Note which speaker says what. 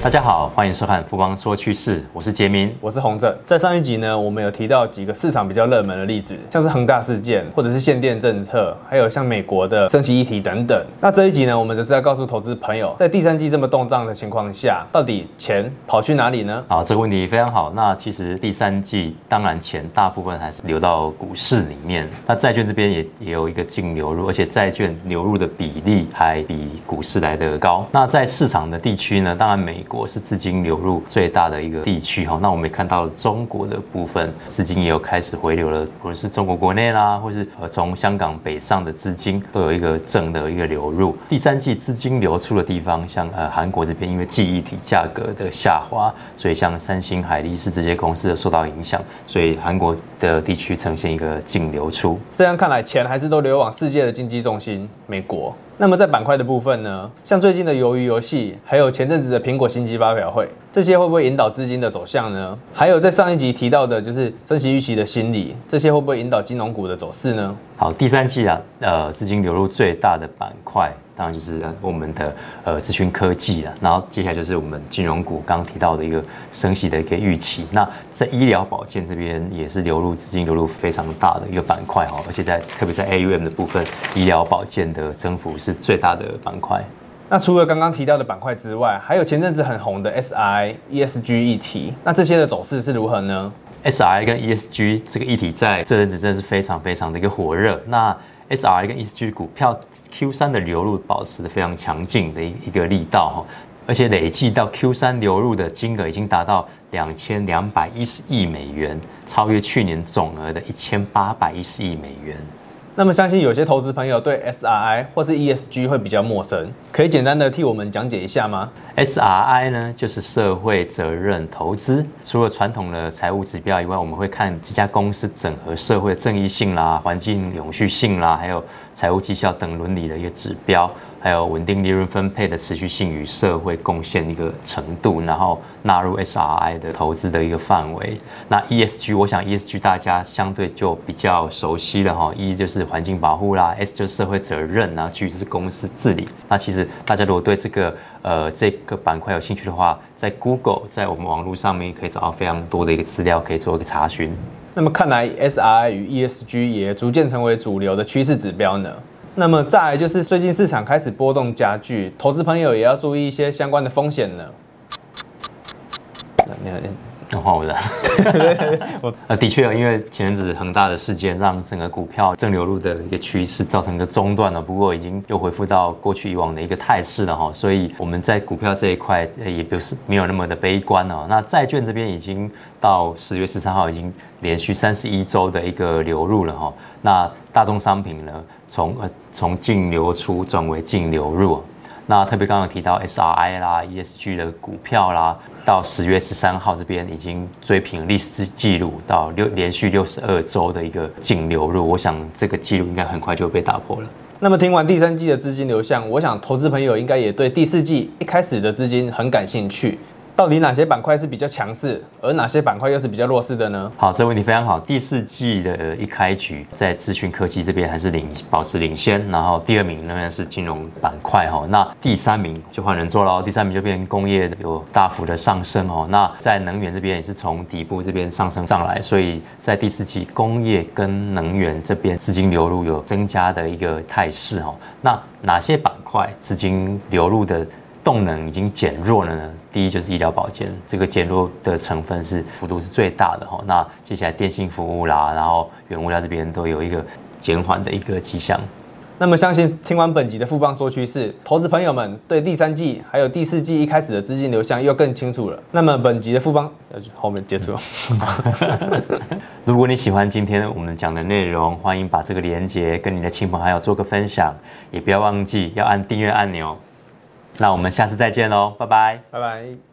Speaker 1: 大家好，欢迎收看富邦说趋势，我是杰明，
Speaker 2: 我是洪正。在上一集呢，我们有提到几个市场比较热门的例子，像是恒大事件，或者是限电政策，还有像美国的升息议题等等。那这一集呢，我们则是要告诉投资朋友，在第三季这么动荡的情况下，到底钱跑去哪里呢？
Speaker 1: 好，这个问题非常好。那其实第三季当然钱大部分还是流到股市里面，那债券这边也也有一个净流入，而且债券流入的比例还比股市来得高。那在市场的地区呢，当然美国是资金流入最大的一个地区哈，那我们也看到中国的部分资金也有开始回流了，不论是中国国内啦，或是呃从香港北上的资金都有一个正的一个流入。第三季资金流出的地方，像呃韩国这边，因为记忆体价格的下滑，所以像三星、海力士这些公司受到影响，所以韩国的地区呈现一个净流出。
Speaker 2: 这样看来，钱还是都流往世界的经济中心美国。那么在板块的部分呢，像最近的鱿鱼游戏，还有前阵子的苹果新机发表会，这些会不会引导资金的走向呢？还有在上一集提到的，就是升息预期的心理，这些会不会引导金融股的走势呢？
Speaker 1: 好，第三期啊，呃，资金流入最大的板块。当然就是我们的呃资讯科技了，然后接下来就是我们金融股刚刚提到的一个升息的一个预期。那在医疗保健这边也是流入资金流入非常大的一个板块哈，而且在特别在 AUM 的部分，医疗保健的增幅是最大的板块。
Speaker 2: 那除了刚刚提到的板块之外，还有前阵子很红的 S I E S G 议题，那这些的走势是如何呢
Speaker 1: S I 跟 ESG 这个议题在这阵子真的是非常非常的一个火热。那 SRI 跟 ESG 股票 Q 三的流入保持的非常强劲的一一个力道，而且累计到 Q 三流入的金额已经达到两千两百一十亿美元，超越去年总额的一千八百一十亿美元。
Speaker 2: 那么，相信有些投资朋友对 SRI 或是 ESG 会比较陌生，可以简单的替我们讲解一下吗
Speaker 1: ？SRI 呢，就是社会责任投资。除了传统的财务指标以外，我们会看这家公司整合社会正义性啦、环境永续性啦，还有财务绩效等伦理的一个指标。还有稳定利润分配的持续性与社会贡献一个程度，然后纳入 SRI 的投资的一个范围。那 ESG，我想 ESG 大家相对就比较熟悉了哈。E 就是环境保护啦，S 就是社会责任，然后 G 就是公司治理。那其实大家如果对这个呃这个板块有兴趣的话，在 Google 在我们网络上面可以找到非常多的一个资料，可以做一个查询。
Speaker 2: 那么看来 SRI 与 ESG 也逐渐成为主流的趋势指标呢。那么再来就是最近市场开始波动加剧，投资朋友也要注意一些相关的风险呢。
Speaker 1: 你好，我的。我 呃，的确，因为前阵子恒大的事件，让整个股票正流入的一个趋势造成一个中断了。不过已经又恢复到过去以往的一个态势了哈。所以我们在股票这一块也不是没有那么的悲观了。那债券这边已经到十月十三号已经连续三十一周的一个流入了哈。那大宗商品呢，从呃从净流出转为净流入，那特别刚刚提到 SRI 啦、ESG 的股票啦，到十月十三号这边已经追平历史记录，到六连续六十二周的一个净流入，我想这个记录应该很快就会被打破了。
Speaker 2: 那么听完第三季的资金流向，我想投资朋友应该也对第四季一开始的资金很感兴趣。到底哪些板块是比较强势，而哪些板块又是比较弱势的呢？
Speaker 1: 好，这个问题非常好。第四季的一开局，在资讯科技这边还是领保持领先，然后第二名仍然是金融板块哈。那第三名就换人做了，第三名就变工业有大幅的上升哦。那在能源这边也是从底部这边上升上来，所以在第四季工业跟能源这边资金流入有增加的一个态势哈。那哪些板块资金流入的动能已经减弱了呢？第一就是医疗保健，这个减弱的成分是幅度是最大的哈。那接下来电信服务啦，然后原物料这边都有一个减缓的一个迹象。
Speaker 2: 那么相信听完本集的富邦说趋势，投资朋友们对第三季还有第四季一开始的资金流向又更清楚了。那么本集的富邦后面结束了。
Speaker 1: 如果你喜欢今天我们讲的内容，欢迎把这个连接跟你的亲朋好友做个分享，也不要忘记要按订阅按钮。那我们下次再见喽，拜拜，
Speaker 2: 拜拜。